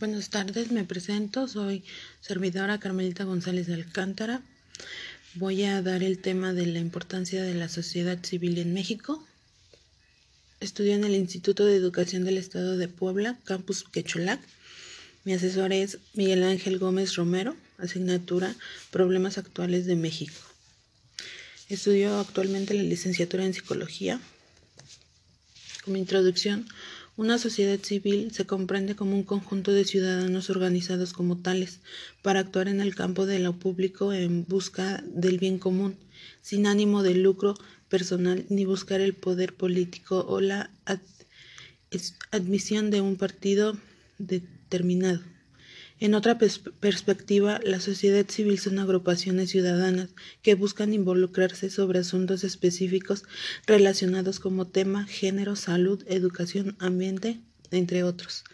Buenas tardes, me presento, soy servidora Carmelita González de Alcántara. Voy a dar el tema de la importancia de la sociedad civil en México. Estudio en el Instituto de Educación del Estado de Puebla, Campus Quecholac. Mi asesor es Miguel Ángel Gómez Romero, asignatura Problemas Actuales de México. Estudio actualmente la licenciatura en Psicología. Como introducción, una sociedad civil se comprende como un conjunto de ciudadanos organizados como tales para actuar en el campo de lo público en busca del bien común, sin ánimo de lucro personal ni buscar el poder político o la admisión de un partido determinado. En otra perspectiva, la sociedad civil son agrupaciones ciudadanas que buscan involucrarse sobre asuntos específicos relacionados como tema, género, salud, educación, ambiente, entre otros,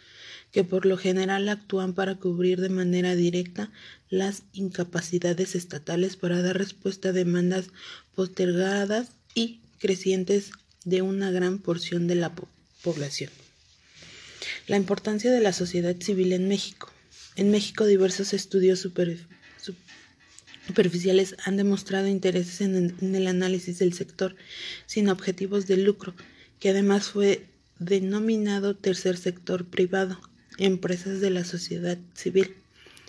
que por lo general actúan para cubrir de manera directa las incapacidades estatales para dar respuesta a demandas postergadas y crecientes de una gran porción de la población. La importancia de la sociedad civil en México. En México, diversos estudios superficiales han demostrado intereses en, el análisis del sector sin objetivos de lucro, que además fue denominado tercer sector privado, empresas de la sociedad civil,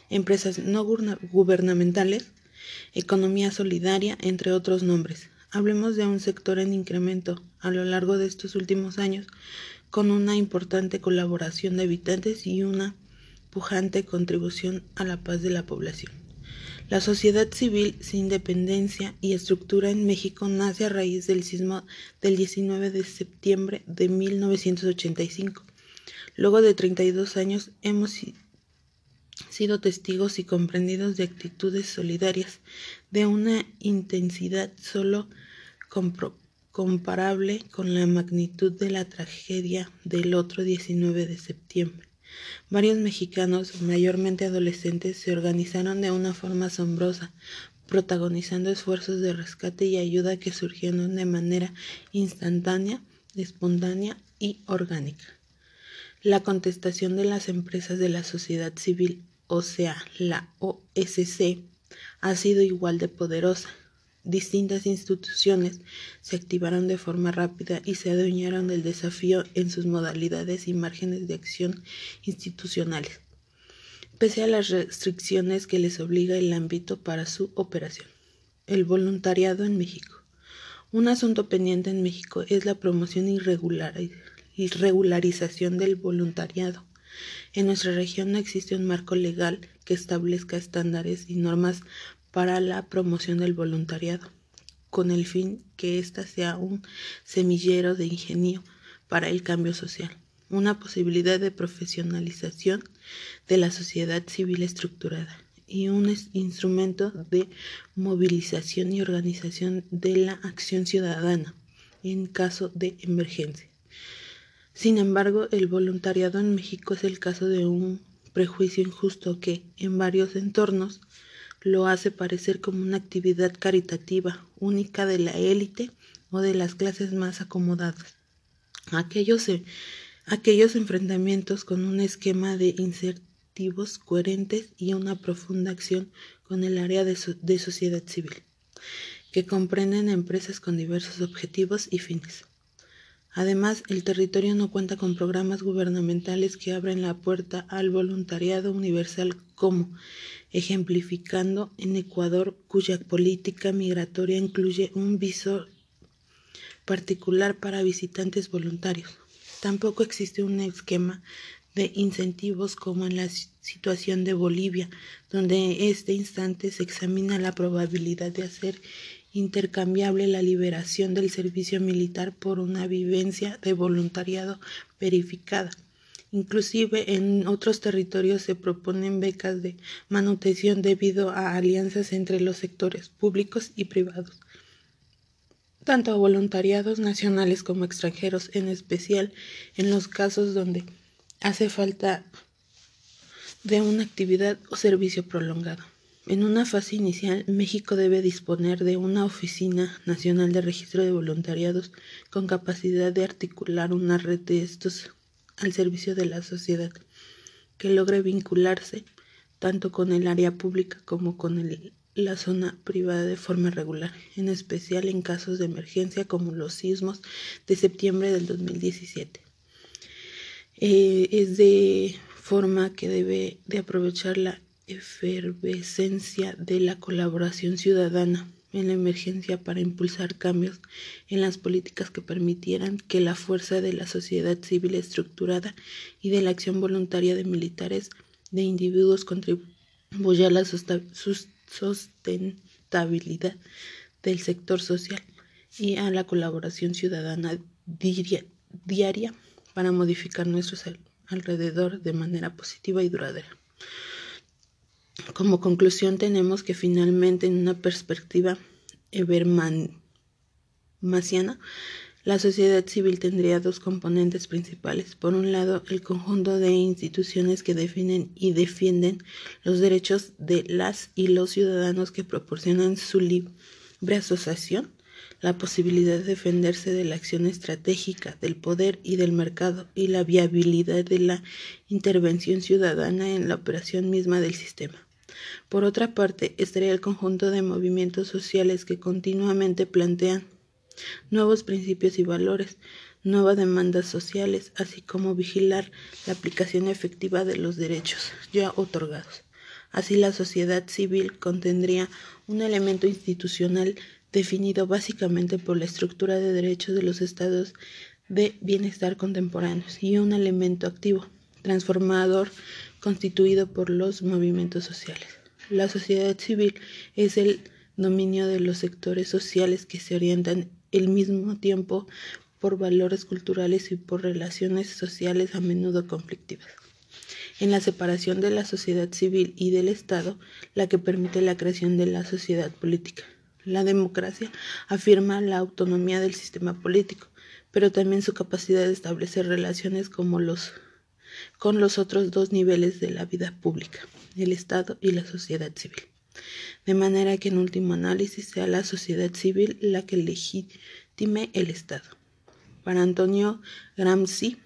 empresas no gubernamentales, economía solidaria, entre otros nombres. Hablemos de un sector en incremento a lo largo de estos últimos años, con una importante colaboración de habitantes y una contribución a la paz de la población. La sociedad civil sin independencia y estructura en México nace a raíz del sismo del 19 de septiembre de 1985. Luego de 32 años hemos sido testigos y comprendidos de actitudes solidarias de una intensidad solo comparable con la magnitud de la tragedia del otro 19 de septiembre. Varios mexicanos, mayormente adolescentes, se organizaron de una forma asombrosa, protagonizando esfuerzos de rescate y ayuda que surgieron de manera instantánea, espontánea y orgánica. La contestación de las empresas de la sociedad civil, o sea, la OSC, ha sido igual de poderosa distintas instituciones se activaron de forma rápida y se adueñaron del desafío en sus modalidades y márgenes de acción institucionales, pese a las restricciones que les obliga el ámbito para su operación. El voluntariado en México. Un asunto pendiente en México es la promoción y regularización del voluntariado. En nuestra región no existe un marco legal que establezca estándares y normas para la promoción del voluntariado, con el fin que ésta sea un semillero de ingenio para el cambio social, una posibilidad de profesionalización de la sociedad civil estructurada y un instrumento de movilización y organización de la acción ciudadana en caso de emergencia. Sin embargo, el voluntariado en México es el caso de un prejuicio injusto que, en varios entornos, lo hace parecer como una actividad caritativa única de la élite o de las clases más acomodadas. Aquellos, aquellos enfrentamientos con un esquema de incentivos coherentes y una profunda acción con el área de, de sociedad civil, que comprenden empresas con diversos objetivos y fines. Además, el territorio no cuenta con programas gubernamentales que abren la puerta al voluntariado universal como ejemplificando en Ecuador, cuya política migratoria incluye un visor particular para visitantes voluntarios. Tampoco existe un esquema de incentivos como en la situación de Bolivia, donde en este instante se examina la probabilidad de hacer intercambiable la liberación del servicio militar por una vivencia de voluntariado verificada. Inclusive en otros territorios se proponen becas de manutención debido a alianzas entre los sectores públicos y privados, tanto a voluntariados nacionales como extranjeros, en especial en los casos donde hace falta de una actividad o servicio prolongado. En una fase inicial, México debe disponer de una Oficina Nacional de Registro de Voluntariados con capacidad de articular una red de estos al servicio de la sociedad. que logre vincularse tanto con el área pública como con la zona privada de forma regular, en especial en casos de emergencia como los sismos de septiembre del 2017. Eh, es de forma que debe de aprovechar la efervescencia de la colaboración ciudadana en la emergencia para impulsar cambios en las políticas que permitieran que la fuerza de la sociedad civil estructurada y de la acción voluntaria de militares de individuos contribuya a la sustentabilidad del sector social y a la colaboración ciudadana diaria para modificar nuestro alrededor de manera positiva y duradera. Como conclusión tenemos que finalmente en una perspectiva Ebermasiana, la sociedad civil tendría dos componentes principales. Por un lado, el conjunto de instituciones que definen y defienden los derechos de las y los ciudadanos que proporcionan su libre asociación, la posibilidad de defenderse de la acción estratégica del poder y del mercado y la viabilidad de la intervención ciudadana en la operación misma del sistema. Por otra parte, estaría el conjunto de movimientos sociales que continuamente plantean nuevos principios y valores, nuevas demandas sociales, así como vigilar la aplicación efectiva de los derechos ya otorgados. Así la sociedad civil contendría un elemento institucional definido básicamente por la estructura de derechos de los estados de bienestar contemporáneos y un elemento activo, transformador, constituido por los movimientos sociales. La sociedad civil es el dominio de los sectores sociales que se orientan al mismo tiempo por valores culturales y por relaciones sociales a menudo conflictivas. En la separación de la sociedad civil y del Estado, la que permite la creación de la sociedad política. La democracia afirma la autonomía del sistema político, pero también su capacidad de establecer relaciones como los con los otros dos niveles de la vida pública, el Estado y la sociedad civil. De manera que en último análisis sea la sociedad civil la que legitime el Estado. Para Antonio Gramsci,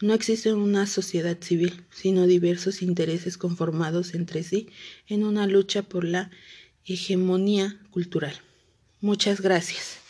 no existe una sociedad civil, sino diversos intereses conformados entre sí en una lucha por la hegemonía cultural. Muchas gracias.